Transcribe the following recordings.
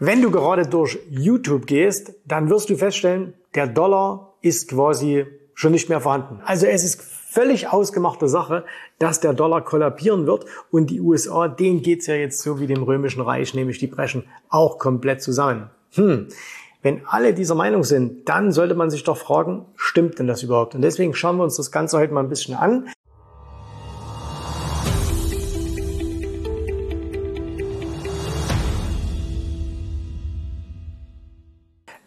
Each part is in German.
Wenn du gerade durch YouTube gehst, dann wirst du feststellen, der Dollar ist quasi schon nicht mehr vorhanden. Also es ist völlig ausgemachte Sache, dass der Dollar kollabieren wird und die USA, denen geht's ja jetzt so wie dem Römischen Reich, nämlich die brechen auch komplett zusammen. Hm. Wenn alle dieser Meinung sind, dann sollte man sich doch fragen, stimmt denn das überhaupt? Und deswegen schauen wir uns das Ganze heute mal ein bisschen an.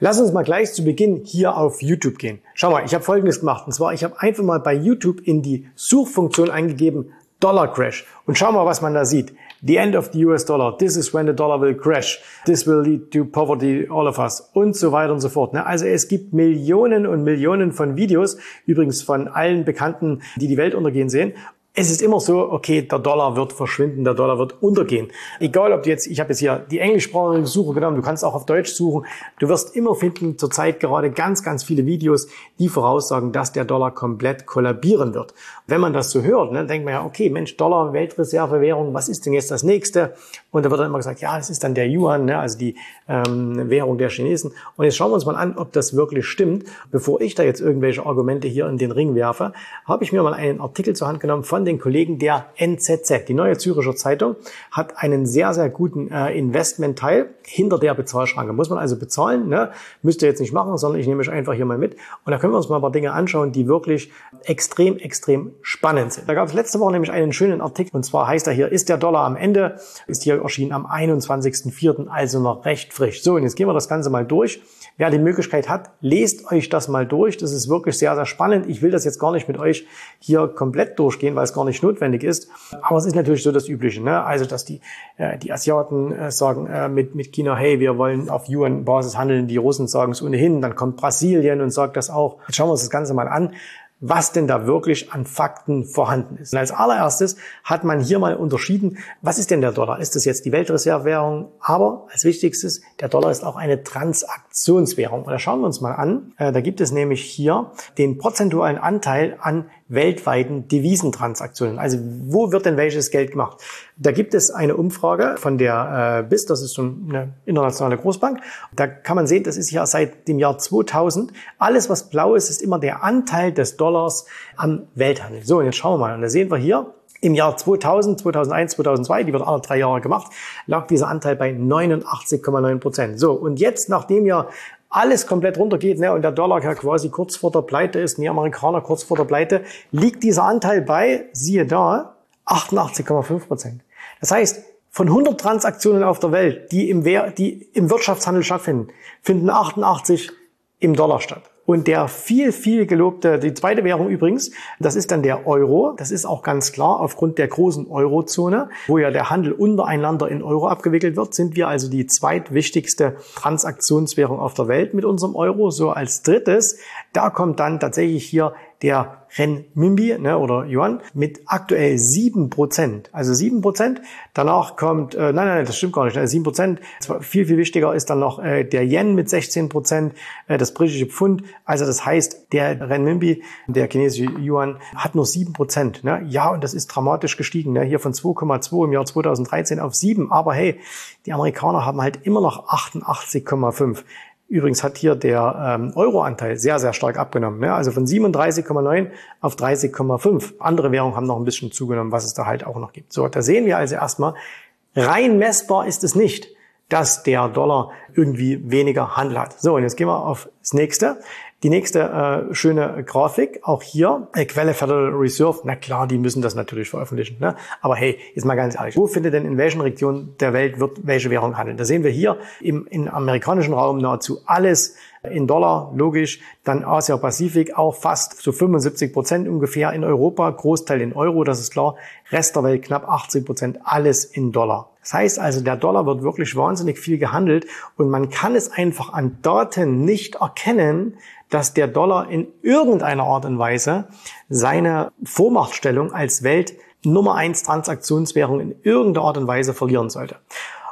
Lass uns mal gleich zu Beginn hier auf YouTube gehen. Schau mal, ich habe Folgendes gemacht. Und zwar, ich habe einfach mal bei YouTube in die Suchfunktion eingegeben Dollar Crash. Und schau mal, was man da sieht. The end of the US dollar. This is when the dollar will crash. This will lead to poverty, all of us. Und so weiter und so fort. Ne? Also es gibt Millionen und Millionen von Videos, übrigens von allen Bekannten, die die Welt untergehen sehen es ist immer so, okay, der Dollar wird verschwinden, der Dollar wird untergehen. Egal, ob du jetzt, ich habe jetzt hier die englischsprachige Suche genommen, du kannst auch auf Deutsch suchen. Du wirst immer finden, zurzeit gerade ganz, ganz viele Videos, die voraussagen, dass der Dollar komplett kollabieren wird. Wenn man das so hört, ne, denkt man ja, okay, Mensch, Dollar, Weltreservewährung, was ist denn jetzt das nächste? Und da wird dann immer gesagt, ja, das ist dann der Yuan, ne, also die ähm, Währung der Chinesen. Und jetzt schauen wir uns mal an, ob das wirklich stimmt. Bevor ich da jetzt irgendwelche Argumente hier in den Ring werfe, habe ich mir mal einen Artikel zur Hand genommen von den Kollegen der NZZ. Die Neue Züricher Zeitung hat einen sehr, sehr guten äh, Investmentteil hinter der Bezahlschranke. Muss man also bezahlen, ne? müsst ihr jetzt nicht machen, sondern ich nehme euch einfach hier mal mit. Und da können wir uns mal ein paar Dinge anschauen, die wirklich extrem, extrem spannend sind. Da gab es letzte Woche nämlich einen schönen Artikel und zwar heißt er hier, ist der Dollar am Ende? Ist hier erschienen am 21.04., also noch recht frisch. So, und jetzt gehen wir das Ganze mal durch. Wer die Möglichkeit hat, lest euch das mal durch. Das ist wirklich sehr, sehr spannend. Ich will das jetzt gar nicht mit euch hier komplett durchgehen, weil es gar nicht notwendig ist. Aber es ist natürlich so das Übliche. Ne? Also, dass die, äh, die Asiaten äh, sagen äh, mit, mit China, hey, wir wollen auf Yuan-Basis handeln. Die Russen sagen es ohnehin. Dann kommt Brasilien und sagt das auch. Jetzt schauen wir uns das Ganze mal an was denn da wirklich an Fakten vorhanden ist. Und als allererstes hat man hier mal unterschieden, was ist denn der Dollar? Ist das jetzt die Weltreservewährung? Aber als wichtigstes, der Dollar ist auch eine Transaktionswährung. Und da schauen wir uns mal an. Äh, da gibt es nämlich hier den prozentualen Anteil an weltweiten Devisentransaktionen. Also wo wird denn welches Geld gemacht? Da gibt es eine Umfrage von der äh, BIS, das ist so eine internationale Großbank. Da kann man sehen, das ist ja seit dem Jahr 2000. Alles, was blau ist, ist immer der Anteil des Dollars am Welthandel. So, und jetzt schauen wir mal. Und da sehen wir hier, im Jahr 2000, 2001, 2002, die wird alle drei Jahre gemacht, lag dieser Anteil bei 89,9 Prozent. So, und jetzt, nachdem ja alles komplett runtergeht ne, und der Dollar quasi kurz vor der Pleite ist, die Amerikaner kurz vor der Pleite, liegt dieser Anteil bei, siehe da, 88,5 Prozent. Das heißt, von 100 Transaktionen auf der Welt, die im, die im Wirtschaftshandel stattfinden, finden 88 im Dollar statt. Und der viel, viel gelobte, die zweite Währung übrigens, das ist dann der Euro. Das ist auch ganz klar aufgrund der großen Eurozone, wo ja der Handel untereinander in Euro abgewickelt wird, sind wir also die zweitwichtigste Transaktionswährung auf der Welt mit unserem Euro. So als drittes, da kommt dann tatsächlich hier der Renminbi ne, oder Yuan mit aktuell sieben Prozent. Also sieben Prozent. Danach kommt, äh, nein, nein, das stimmt gar nicht, ne, sieben Prozent. Viel, viel wichtiger ist dann noch äh, der Yen mit 16 Prozent, äh, das britische Pfund. Also das heißt, der Renminbi, der chinesische Yuan, hat nur sieben Prozent. Ne? Ja, und das ist dramatisch gestiegen. Ne? Hier von 2,2 im Jahr 2013 auf sieben. Aber hey, die Amerikaner haben halt immer noch 88,5. Übrigens hat hier der ähm, Euroanteil sehr, sehr stark abgenommen. Ne? Also von 37,9 auf 30,5. Andere Währungen haben noch ein bisschen zugenommen, was es da halt auch noch gibt. So, da sehen wir also erstmal, rein messbar ist es nicht, dass der Dollar irgendwie weniger Handel hat. So, und jetzt gehen wir auf das nächste. Die nächste äh, schöne Grafik, auch hier, äh, Quelle Federal Reserve, na klar, die müssen das natürlich veröffentlichen. Ne? Aber hey, jetzt mal ganz ehrlich, wo findet denn in welchen Regionen der Welt wird welche Währung handeln? Da sehen wir hier im, im amerikanischen Raum nahezu alles in Dollar, logisch. Dann Asia-Pazifik auch fast so 75 Prozent ungefähr in Europa, Großteil in Euro, das ist klar. Rest der Welt knapp 80 Prozent, alles in Dollar. Das heißt also, der Dollar wird wirklich wahnsinnig viel gehandelt und man kann es einfach an Daten nicht erkennen, dass der Dollar in irgendeiner Art und Weise seine Vormachtstellung als Welt Nummer eins Transaktionswährung in irgendeiner Art und Weise verlieren sollte.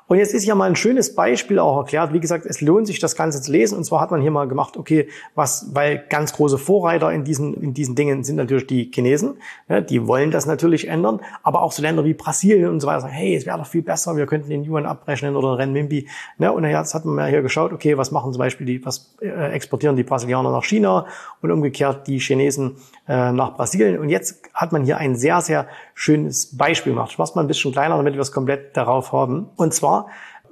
Und jetzt ist ja mal ein schönes Beispiel auch erklärt. Wie gesagt, es lohnt sich, das Ganze zu lesen. Und zwar hat man hier mal gemacht, okay, was, weil ganz große Vorreiter in diesen, in diesen Dingen sind natürlich die Chinesen. Ja, die wollen das natürlich ändern. Aber auch so Länder wie Brasilien und so weiter sagen, hey, es wäre doch viel besser, wir könnten den Yuan abrechnen oder Renminbi. Ja, und jetzt hat man mal hier geschaut, okay, was machen zum Beispiel die, was äh, exportieren die Brasilianer nach China und umgekehrt die Chinesen äh, nach Brasilien. Und jetzt hat man hier ein sehr, sehr schönes Beispiel gemacht. Ich mache mal ein bisschen kleiner, damit wir es komplett darauf haben. Und zwar,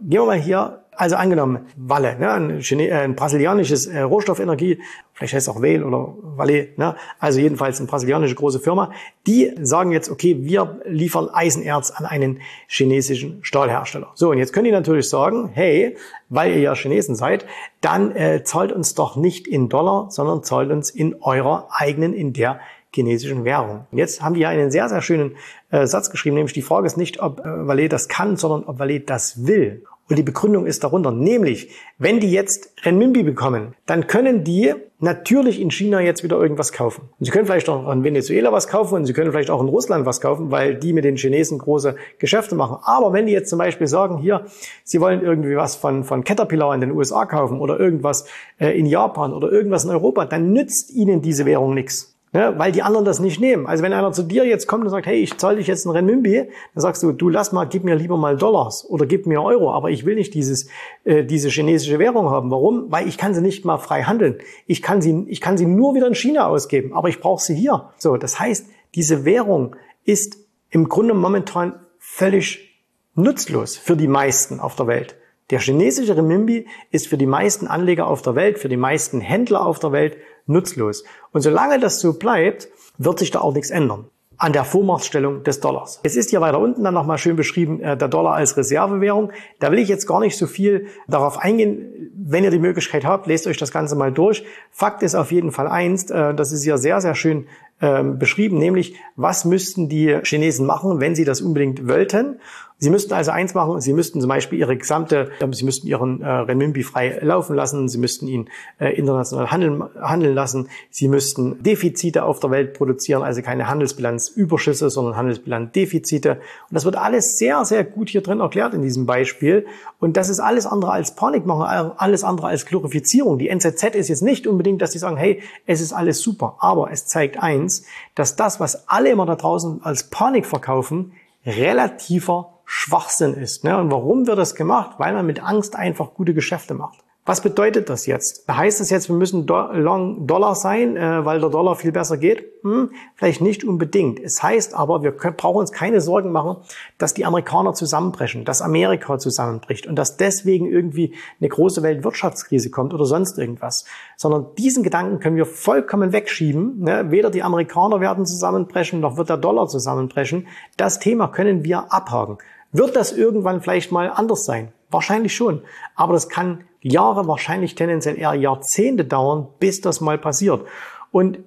gehen wir mal hier, also angenommen, Walle, ne, ein, Chine äh, ein brasilianisches äh, Rohstoffenergie, vielleicht heißt es auch Vale oder Valle, ne, also jedenfalls eine brasilianische große Firma, die sagen jetzt, okay, wir liefern Eisenerz an einen chinesischen Stahlhersteller. So, und jetzt können die natürlich sagen, hey, weil ihr ja Chinesen seid, dann äh, zahlt uns doch nicht in Dollar, sondern zahlt uns in eurer eigenen, in der chinesischen Währung. Und jetzt haben die ja einen sehr, sehr schönen äh, Satz geschrieben, nämlich die Frage ist nicht, ob äh, Valet das kann, sondern ob Valet das will. Und die Begründung ist darunter, nämlich, wenn die jetzt Renminbi bekommen, dann können die natürlich in China jetzt wieder irgendwas kaufen. Und sie können vielleicht auch in Venezuela was kaufen und sie können vielleicht auch in Russland was kaufen, weil die mit den Chinesen große Geschäfte machen. Aber wenn die jetzt zum Beispiel sagen, hier, sie wollen irgendwie was von, von Caterpillar in den USA kaufen oder irgendwas äh, in Japan oder irgendwas in Europa, dann nützt ihnen diese Währung nichts. Ja, weil die anderen das nicht nehmen. Also wenn einer zu dir jetzt kommt und sagt, hey, ich zahle dich jetzt ein Renminbi, dann sagst du, du lass mal, gib mir lieber mal Dollars oder gib mir Euro, aber ich will nicht dieses, äh, diese chinesische Währung haben. Warum? Weil ich kann sie nicht mal frei handeln. Ich kann sie, ich kann sie nur wieder in China ausgeben, aber ich brauche sie hier. So, das heißt, diese Währung ist im Grunde momentan völlig nutzlos für die meisten auf der Welt. Der chinesische Renminbi ist für die meisten Anleger auf der Welt, für die meisten Händler auf der Welt nutzlos. Und solange das so bleibt, wird sich da auch nichts ändern an der Vormachtstellung des Dollars. Es ist hier weiter unten dann nochmal schön beschrieben, äh, der Dollar als Reservewährung. Da will ich jetzt gar nicht so viel darauf eingehen. Wenn ihr die Möglichkeit habt, lest euch das Ganze mal durch. Fakt ist auf jeden Fall eins, äh, das ist hier sehr, sehr schön ähm, beschrieben, nämlich was müssten die Chinesen machen, wenn sie das unbedingt wollten. Sie müssten also eins machen, Sie müssten zum Beispiel Ihre gesamte, Sie müssten Ihren äh, Renminbi frei laufen lassen, Sie müssten ihn äh, international handeln, handeln lassen, Sie müssten Defizite auf der Welt produzieren, also keine Handelsbilanzüberschüsse, sondern Handelsbilanzdefizite. Und das wird alles sehr, sehr gut hier drin erklärt in diesem Beispiel. Und das ist alles andere als Panikmachen, alles andere als Glorifizierung. Die NZZ ist jetzt nicht unbedingt, dass sie sagen, hey, es ist alles super. Aber es zeigt eins, dass das, was alle immer da draußen als Panik verkaufen, relativer Schwachsinn ist. Ne? Und warum wird das gemacht? Weil man mit Angst einfach gute Geschäfte macht. Was bedeutet das jetzt? Heißt das jetzt, wir müssen Long Dollar sein, äh, weil der Dollar viel besser geht? Hm, vielleicht nicht unbedingt. Es heißt aber, wir können, brauchen uns keine Sorgen machen, dass die Amerikaner zusammenbrechen, dass Amerika zusammenbricht und dass deswegen irgendwie eine große Weltwirtschaftskrise kommt oder sonst irgendwas. Sondern diesen Gedanken können wir vollkommen wegschieben. Ne? Weder die Amerikaner werden zusammenbrechen, noch wird der Dollar zusammenbrechen. Das Thema können wir abhaken. Wird das irgendwann vielleicht mal anders sein? Wahrscheinlich schon. Aber das kann Jahre, wahrscheinlich tendenziell eher Jahrzehnte dauern, bis das mal passiert. Und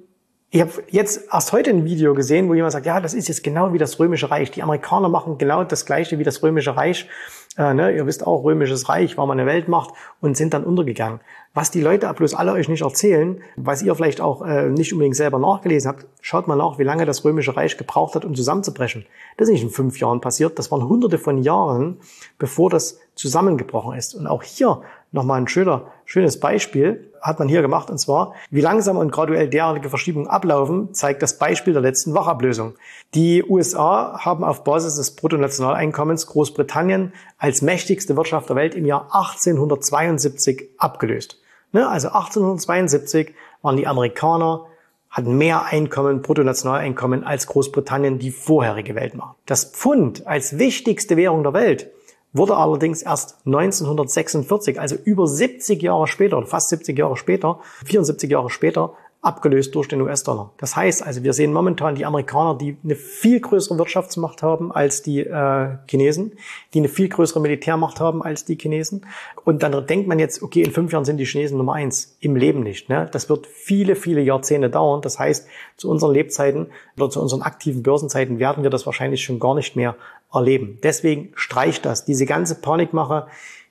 ich habe jetzt erst heute ein Video gesehen, wo jemand sagt, ja, das ist jetzt genau wie das Römische Reich. Die Amerikaner machen genau das Gleiche wie das Römische Reich. Äh, ne, ihr wisst auch, Römisches Reich war mal eine Weltmacht und sind dann untergegangen. Was die Leute bloß alle euch nicht erzählen, was ihr vielleicht auch äh, nicht unbedingt selber nachgelesen habt, schaut mal nach, wie lange das Römische Reich gebraucht hat, um zusammenzubrechen. Das ist nicht in fünf Jahren passiert, das waren hunderte von Jahren, bevor das zusammengebrochen ist. Und auch hier nochmal ein schöner, schönes Beispiel hat man hier gemacht, und zwar, wie langsam und graduell derartige Verschiebungen ablaufen, zeigt das Beispiel der letzten Wachablösung. Die USA haben auf Basis des Bruttonationaleinkommens Großbritannien als mächtigste Wirtschaft der Welt im Jahr 1872 abgelöst. Ne, also 1872 waren die Amerikaner hatten mehr Einkommen, Bruttonationaleinkommen als Großbritannien, die vorherige Weltmacht. Das Pfund als wichtigste Währung der Welt wurde allerdings erst 1946, also über 70 Jahre später, fast 70 Jahre später, 74 Jahre später, abgelöst durch den US-Dollar. Das heißt also, wir sehen momentan die Amerikaner, die eine viel größere Wirtschaftsmacht haben als die äh, Chinesen, die eine viel größere Militärmacht haben als die Chinesen. Und dann denkt man jetzt, okay, in fünf Jahren sind die Chinesen Nummer eins. Im Leben nicht. Ne? Das wird viele, viele Jahrzehnte dauern. Das heißt, zu unseren Lebzeiten oder zu unseren aktiven Börsenzeiten werden wir das wahrscheinlich schon gar nicht mehr erleben. Deswegen streicht das. Diese ganze Panikmache,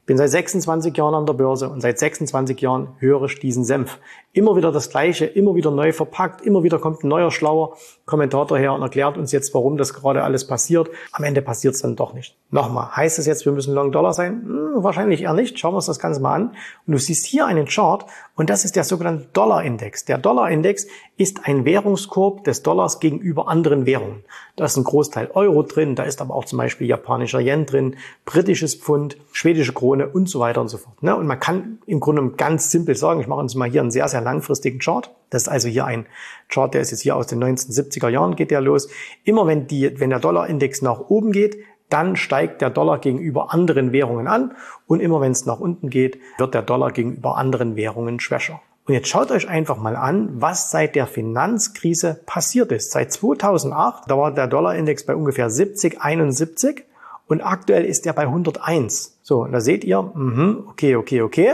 bin seit 26 Jahren an der Börse und seit 26 Jahren höre ich diesen Senf. Immer wieder das Gleiche, immer wieder neu verpackt, immer wieder kommt ein neuer schlauer Kommentator her und erklärt uns jetzt, warum das gerade alles passiert. Am Ende passiert es dann doch nicht. Nochmal, heißt es jetzt, wir müssen Long Dollar sein? Hm, wahrscheinlich eher nicht. Schauen wir uns das Ganze mal an. Und du siehst hier einen Chart und das ist der sogenannte Dollar-Index. Der Dollar-Index ist ein Währungskorb des Dollars gegenüber anderen Währungen. Da ist ein Großteil Euro drin, da ist aber auch zum Beispiel japanischer Yen drin, britisches Pfund, schwedische Krone und so weiter und so fort. Ne? Und man kann im Grunde ganz simpel sagen, ich mache uns mal hier einen sehr, sehr langfristigen Chart. Das ist also hier ein Chart, der ist jetzt hier aus den 1970er Jahren geht der los. Immer wenn die, wenn der Dollarindex nach oben geht, dann steigt der Dollar gegenüber anderen Währungen an und immer wenn es nach unten geht, wird der Dollar gegenüber anderen Währungen schwächer. Und jetzt schaut euch einfach mal an, was seit der Finanzkrise passiert ist. Seit 2008, da war der Dollarindex bei ungefähr 70, 71 und aktuell ist er bei 101. So, und da seht ihr, mh, okay, okay, okay.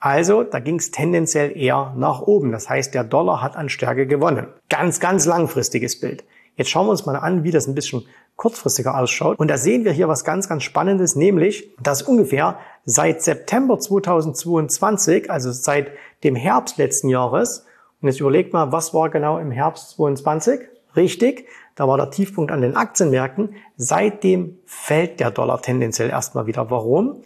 Also, da ging es tendenziell eher nach oben. Das heißt, der Dollar hat an Stärke gewonnen. Ganz, ganz langfristiges Bild. Jetzt schauen wir uns mal an, wie das ein bisschen kurzfristiger ausschaut. Und da sehen wir hier was ganz, ganz Spannendes, nämlich, dass ungefähr seit September 2022, also seit dem Herbst letzten Jahres, und jetzt überlegt mal, was war genau im Herbst 2022? Richtig, da war der Tiefpunkt an den Aktienmärkten. Seitdem fällt der Dollar tendenziell erstmal wieder. Warum?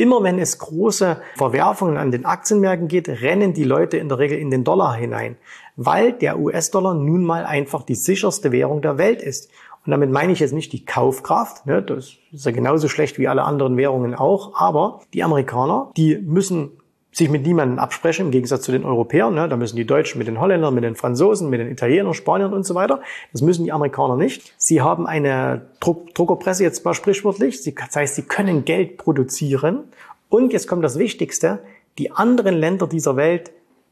Immer wenn es große Verwerfungen an den Aktienmärkten geht, rennen die Leute in der Regel in den Dollar hinein, weil der US-Dollar nun mal einfach die sicherste Währung der Welt ist. Und damit meine ich jetzt nicht die Kaufkraft, ne, das ist ja genauso schlecht wie alle anderen Währungen auch, aber die Amerikaner, die müssen sich mit niemandem absprechen, im Gegensatz zu den Europäern. Ne? Da müssen die Deutschen mit den Holländern, mit den Franzosen, mit den Italienern, Spaniern und so weiter. Das müssen die Amerikaner nicht. Sie haben eine Druck Druckerpresse jetzt mal sprichwörtlich. Das heißt, sie können Geld produzieren. Und jetzt kommt das Wichtigste. Die anderen Länder dieser Welt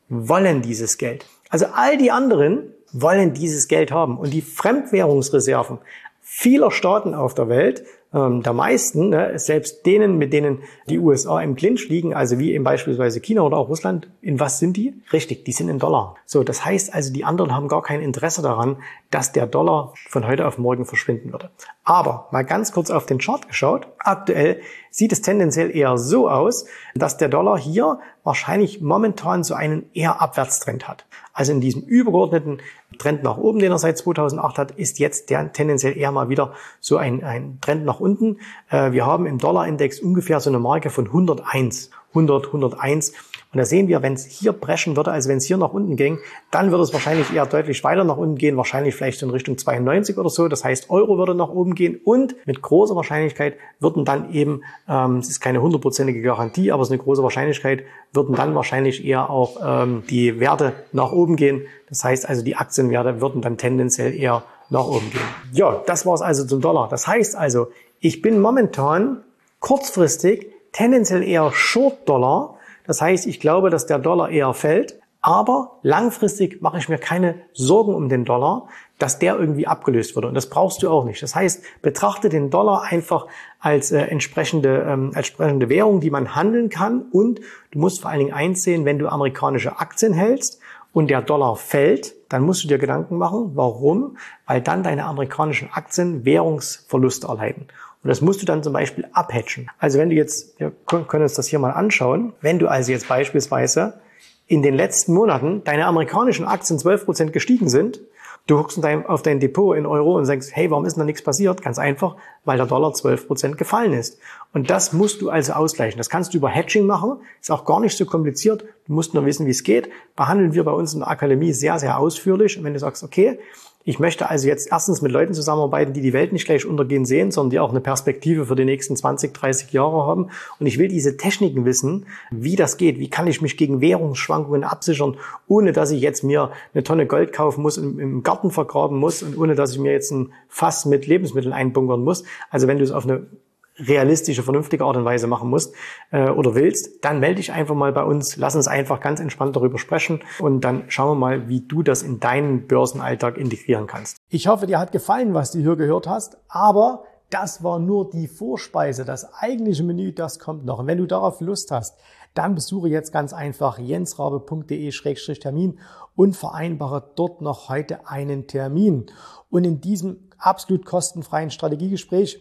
wollen dieses Geld. Also all die anderen wollen dieses Geld haben. Und die Fremdwährungsreserven vieler Staaten auf der Welt ähm, der meisten, ne, selbst denen, mit denen die USA im Clinch liegen, also wie eben beispielsweise China oder auch Russland, in was sind die? Richtig, die sind in Dollar. So, das heißt also, die anderen haben gar kein Interesse daran, dass der Dollar von heute auf morgen verschwinden würde. Aber mal ganz kurz auf den Chart geschaut. Aktuell sieht es tendenziell eher so aus, dass der Dollar hier wahrscheinlich momentan so einen eher Abwärtstrend hat. Also in diesem übergeordneten Trend nach oben, den er seit 2008 hat, ist jetzt der tendenziell eher mal wieder so ein, ein Trend nach unten. Äh, wir haben im Dollarindex ungefähr so eine Marke von 101. 100, 101. Und da sehen wir, wenn es hier brechen würde, also wenn es hier nach unten ging, dann würde es wahrscheinlich eher deutlich weiter nach unten gehen, wahrscheinlich vielleicht in Richtung 92 oder so. Das heißt, Euro würde nach oben gehen und mit großer Wahrscheinlichkeit würden dann eben, ähm, es ist keine hundertprozentige Garantie, aber es ist eine große Wahrscheinlichkeit, würden dann wahrscheinlich eher auch ähm, die Werte nach oben gehen. Das heißt also, die Aktienwerte würden dann tendenziell eher nach oben gehen. Ja, das war es also zum Dollar. Das heißt also, ich bin momentan kurzfristig tendenziell eher Short Dollar. Das heißt, ich glaube, dass der Dollar eher fällt. Aber langfristig mache ich mir keine Sorgen um den Dollar, dass der irgendwie abgelöst würde. Und das brauchst du auch nicht. Das heißt, betrachte den Dollar einfach als äh, entsprechende, ähm, als entsprechende Währung, die man handeln kann. Und du musst vor allen Dingen einsehen, wenn du amerikanische Aktien hältst und der Dollar fällt, dann musst du dir Gedanken machen. Warum? Weil dann deine amerikanischen Aktien Währungsverluste erleiden. Und das musst du dann zum Beispiel abhatchen. Also wenn du jetzt, wir können uns das hier mal anschauen, wenn du also jetzt beispielsweise in den letzten Monaten deine amerikanischen Aktien 12% gestiegen sind, du guckst auf dein Depot in Euro und sagst, hey, warum ist denn da nichts passiert? Ganz einfach, weil der Dollar 12% gefallen ist. Und das musst du also ausgleichen. Das kannst du über Hedging machen, ist auch gar nicht so kompliziert. Du musst nur wissen, wie es geht. Behandeln wir bei uns in der Akademie sehr, sehr ausführlich. Und wenn du sagst, okay, ich möchte also jetzt erstens mit Leuten zusammenarbeiten, die die Welt nicht gleich untergehen sehen, sondern die auch eine Perspektive für die nächsten 20, 30 Jahre haben. Und ich will diese Techniken wissen, wie das geht. Wie kann ich mich gegen Währungsschwankungen absichern, ohne dass ich jetzt mir eine Tonne Gold kaufen muss und im Garten vergraben muss und ohne dass ich mir jetzt ein Fass mit Lebensmitteln einbunkern muss. Also wenn du es auf eine realistische, vernünftige Art und Weise machen musst äh, oder willst, dann melde dich einfach mal bei uns. Lass uns einfach ganz entspannt darüber sprechen und dann schauen wir mal, wie du das in deinen Börsenalltag integrieren kannst. Ich hoffe, dir hat gefallen, was du hier gehört hast, aber das war nur die Vorspeise. Das eigentliche Menü, das kommt noch. Und wenn du darauf Lust hast, dann besuche jetzt ganz einfach jensrabe.de-termin und vereinbare dort noch heute einen Termin. Und in diesem absolut kostenfreien Strategiegespräch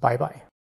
Bye bye.